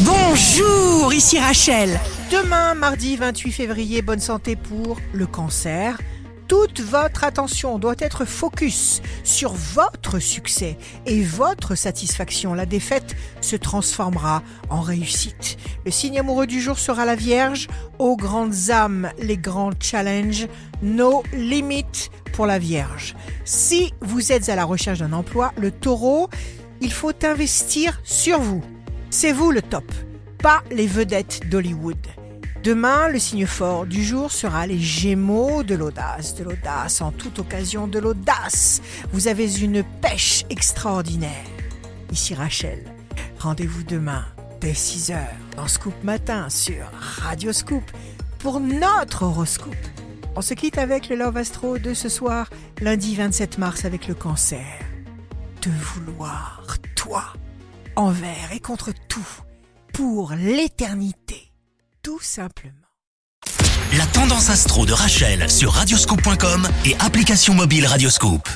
Bonjour, ici Rachel. Demain, mardi 28 février, bonne santé pour le cancer. Toute votre attention doit être focus sur votre succès et votre satisfaction. La défaite se transformera en réussite. Le signe amoureux du jour sera la Vierge. Aux grandes âmes, les grands challenges. Nos limites pour la Vierge. Si vous êtes à la recherche d'un emploi, le taureau, il faut investir sur vous. C'est vous le top, pas les vedettes d'Hollywood. Demain, le signe fort du jour sera les Gémeaux de l'audace, de l'audace en toute occasion, de l'audace. Vous avez une pêche extraordinaire. Ici Rachel. Rendez-vous demain dès 6h dans Scoop Matin sur Radio Scoop pour notre horoscope. On se quitte avec le Love Astro de ce soir, lundi 27 mars avec le cancer. De vouloir, toi, envers et contre tout, pour l'éternité tout simplement. La tendance astro de Rachel sur radioscope.com et application mobile Radioscope.